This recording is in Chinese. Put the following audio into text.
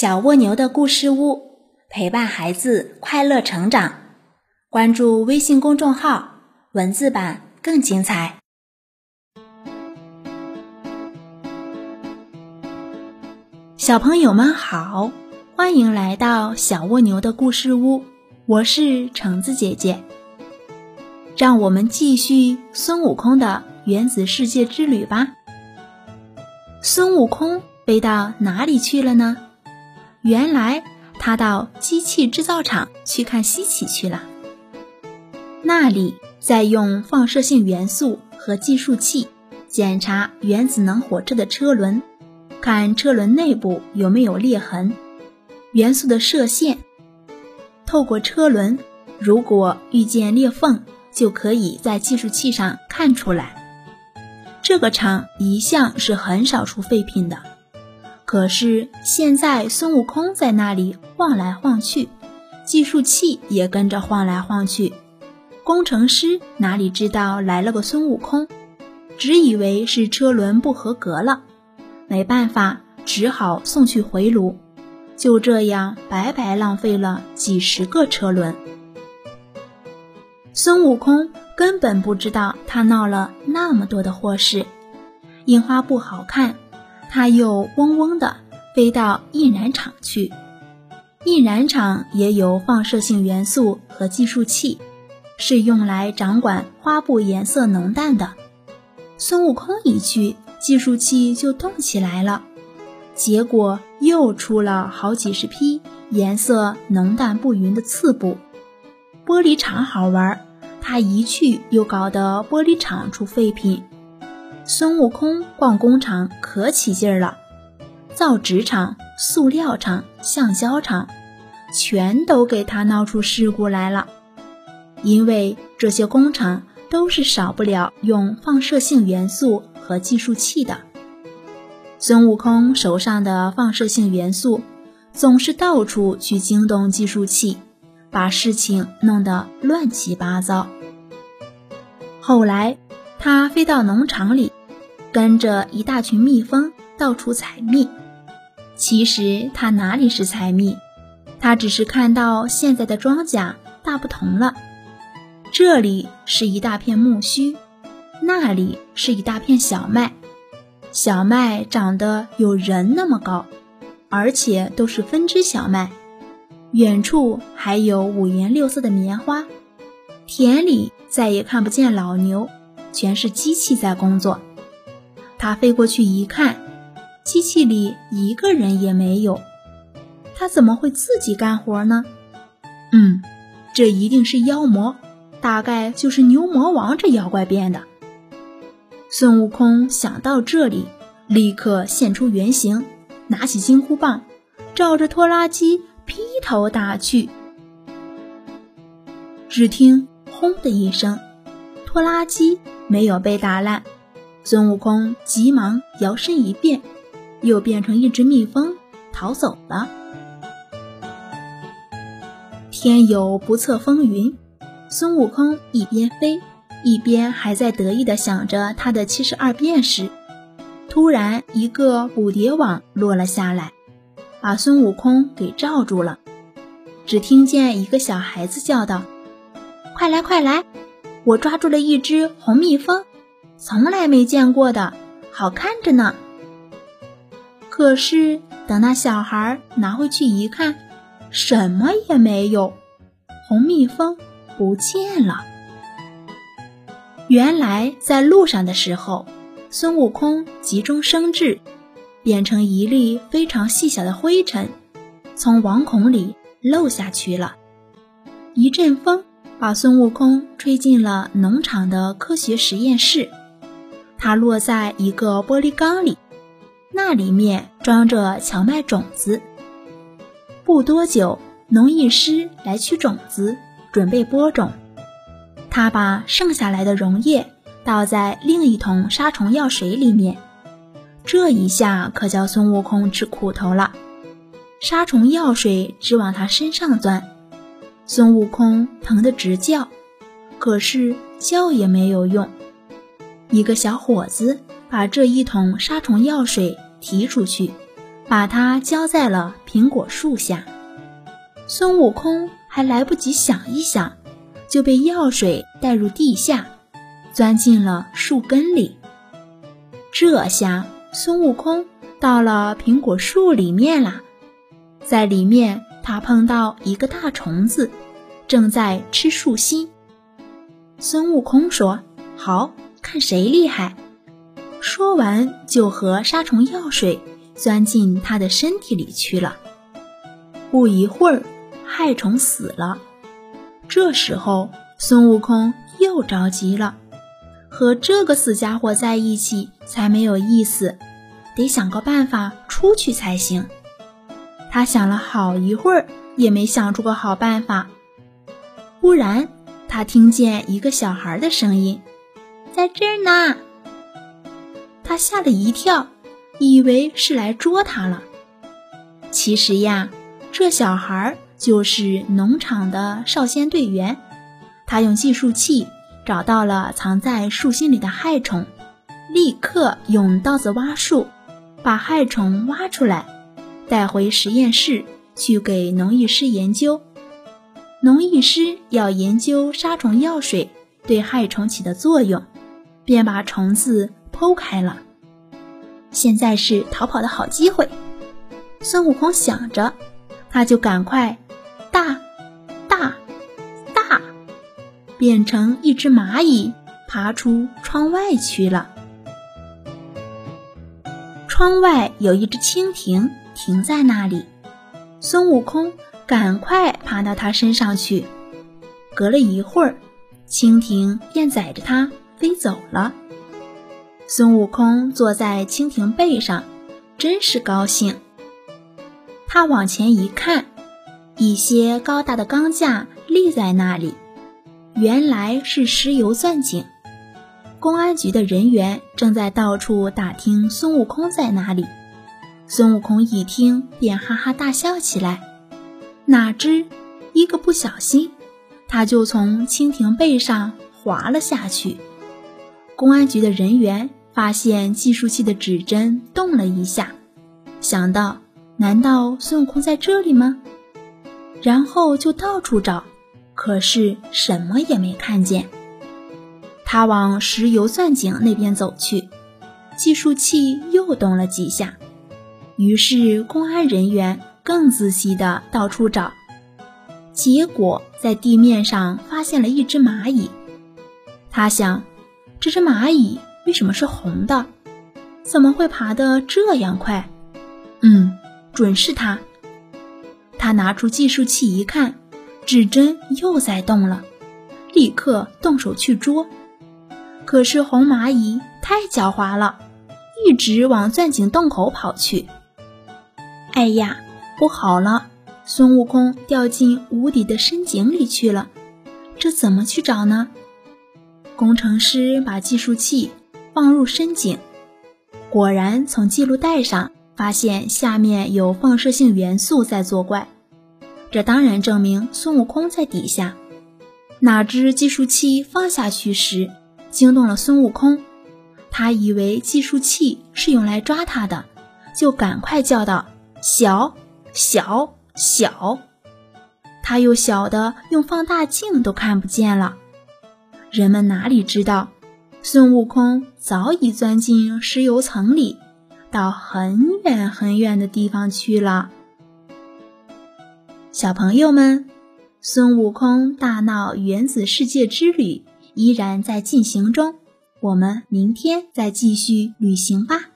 小蜗牛的故事屋，陪伴孩子快乐成长。关注微信公众号，文字版更精彩。小朋友们好，欢迎来到小蜗牛的故事屋，我是橙子姐姐。让我们继续孙悟空的原子世界之旅吧。孙悟空飞到哪里去了呢？原来他到机器制造厂去看稀奇去了。那里在用放射性元素和计数器检查原子能火车的车轮，看车轮内部有没有裂痕、元素的射线。透过车轮，如果遇见裂缝，就可以在计数器上看出来。这个厂一向是很少出废品的。可是现在孙悟空在那里晃来晃去，计数器也跟着晃来晃去。工程师哪里知道来了个孙悟空，只以为是车轮不合格了，没办法，只好送去回炉。就这样白白浪费了几十个车轮。孙悟空根本不知道他闹了那么多的祸事，印花不好看。他又嗡嗡地飞到印染厂去，印染厂也有放射性元素和计数器，是用来掌管花布颜色浓淡的。孙悟空一去，计数器就动起来了，结果又出了好几十批颜色浓淡不匀的次布。玻璃厂好玩，他一去又搞得玻璃厂出废品。孙悟空逛工厂可起劲儿了，造纸厂、塑料厂、橡胶厂，全都给他闹出事故来了。因为这些工厂都是少不了用放射性元素和计数器的。孙悟空手上的放射性元素总是到处去惊动计数器，把事情弄得乱七八糟。后来他飞到农场里。跟着一大群蜜蜂到处采蜜，其实他哪里是采蜜，他只是看到现在的庄稼大不同了。这里是一大片苜蓿，那里是一大片小麦，小麦长得有人那么高，而且都是分支小麦。远处还有五颜六色的棉花，田里再也看不见老牛，全是机器在工作。他飞过去一看，机器里一个人也没有。他怎么会自己干活呢？嗯，这一定是妖魔，大概就是牛魔王这妖怪变的。孙悟空想到这里，立刻现出原形，拿起金箍棒，照着拖拉机劈头打去。只听“轰”的一声，拖拉机没有被打烂。孙悟空急忙摇身一变，又变成一只蜜蜂逃走了。天有不测风云，孙悟空一边飞，一边还在得意地想着他的七十二变时，突然一个捕蝶网落了下来，把孙悟空给罩住了。只听见一个小孩子叫道：“快来，快来！我抓住了一只红蜜蜂。”从来没见过的，好看着呢。可是等那小孩拿回去一看，什么也没有，红蜜蜂不见了。原来在路上的时候，孙悟空急中生智，变成一粒非常细小的灰尘，从网孔里漏下去了。一阵风把孙悟空吹进了农场的科学实验室。它落在一个玻璃缸里，那里面装着荞麦种子。不多久，农艺师来取种子，准备播种。他把剩下来的溶液倒在另一桶杀虫药水里面，这一下可叫孙悟空吃苦头了。杀虫药水直往他身上钻，孙悟空疼得直叫，可是叫也没有用。一个小伙子把这一桶杀虫药水提出去，把它浇在了苹果树下。孙悟空还来不及想一想，就被药水带入地下，钻进了树根里。这下孙悟空到了苹果树里面啦，在里面他碰到一个大虫子，正在吃树心。孙悟空说：“好看谁厉害。”说完就和杀虫药水钻进他的身体里去了。不一会儿，害虫死了。这时候孙悟空又着急了。和这个死家伙在一起才没有意思，得想个办法出去才行。他想了好一会儿，也没想出个好办法。忽然，他听见一个小孩的声音：“在这儿呢！”他吓了一跳，以为是来捉他了。其实呀，这小孩就是农场的少先队员，他用计数器。找到了藏在树心里的害虫，立刻用刀子挖树，把害虫挖出来，带回实验室去给农艺师研究。农艺师要研究杀虫药水对害虫起的作用，便把虫子剖开了。现在是逃跑的好机会，孙悟空想着，他就赶快大。大，大变成一只蚂蚁，爬出窗外去了。窗外有一只蜻蜓停在那里，孙悟空赶快爬到它身上去。隔了一会儿，蜻蜓便载着它飞走了。孙悟空坐在蜻蜓背上，真是高兴。他往前一看，一些高大的钢架立在那里。原来是石油钻井，公安局的人员正在到处打听孙悟空在哪里。孙悟空一听，便哈哈大笑起来。哪知一个不小心，他就从蜻蜓背上滑了下去。公安局的人员发现计数器的指针动了一下，想到难道孙悟空在这里吗？然后就到处找。可是什么也没看见。他往石油钻井那边走去，计数器又动了几下。于是公安人员更仔细地到处找，结果在地面上发现了一只蚂蚁。他想，这只蚂蚁为什么是红的？怎么会爬得这样快？嗯，准是它。他拿出计数器一看。指针又在动了，立刻动手去捉。可是红蚂蚁太狡猾了，一直往钻井洞口跑去。哎呀，不好了！孙悟空掉进无底的深井里去了，这怎么去找呢？工程师把计数器放入深井，果然从记录带上发现下面有放射性元素在作怪。这当然证明孙悟空在底下。哪知计数器放下去时，惊动了孙悟空。他以为计数器是用来抓他的，就赶快叫道：“小，小，小！”他又小的用放大镜都看不见了。人们哪里知道，孙悟空早已钻进石油层里，到很远很远的地方去了。小朋友们，孙悟空大闹原子世界之旅依然在进行中，我们明天再继续旅行吧。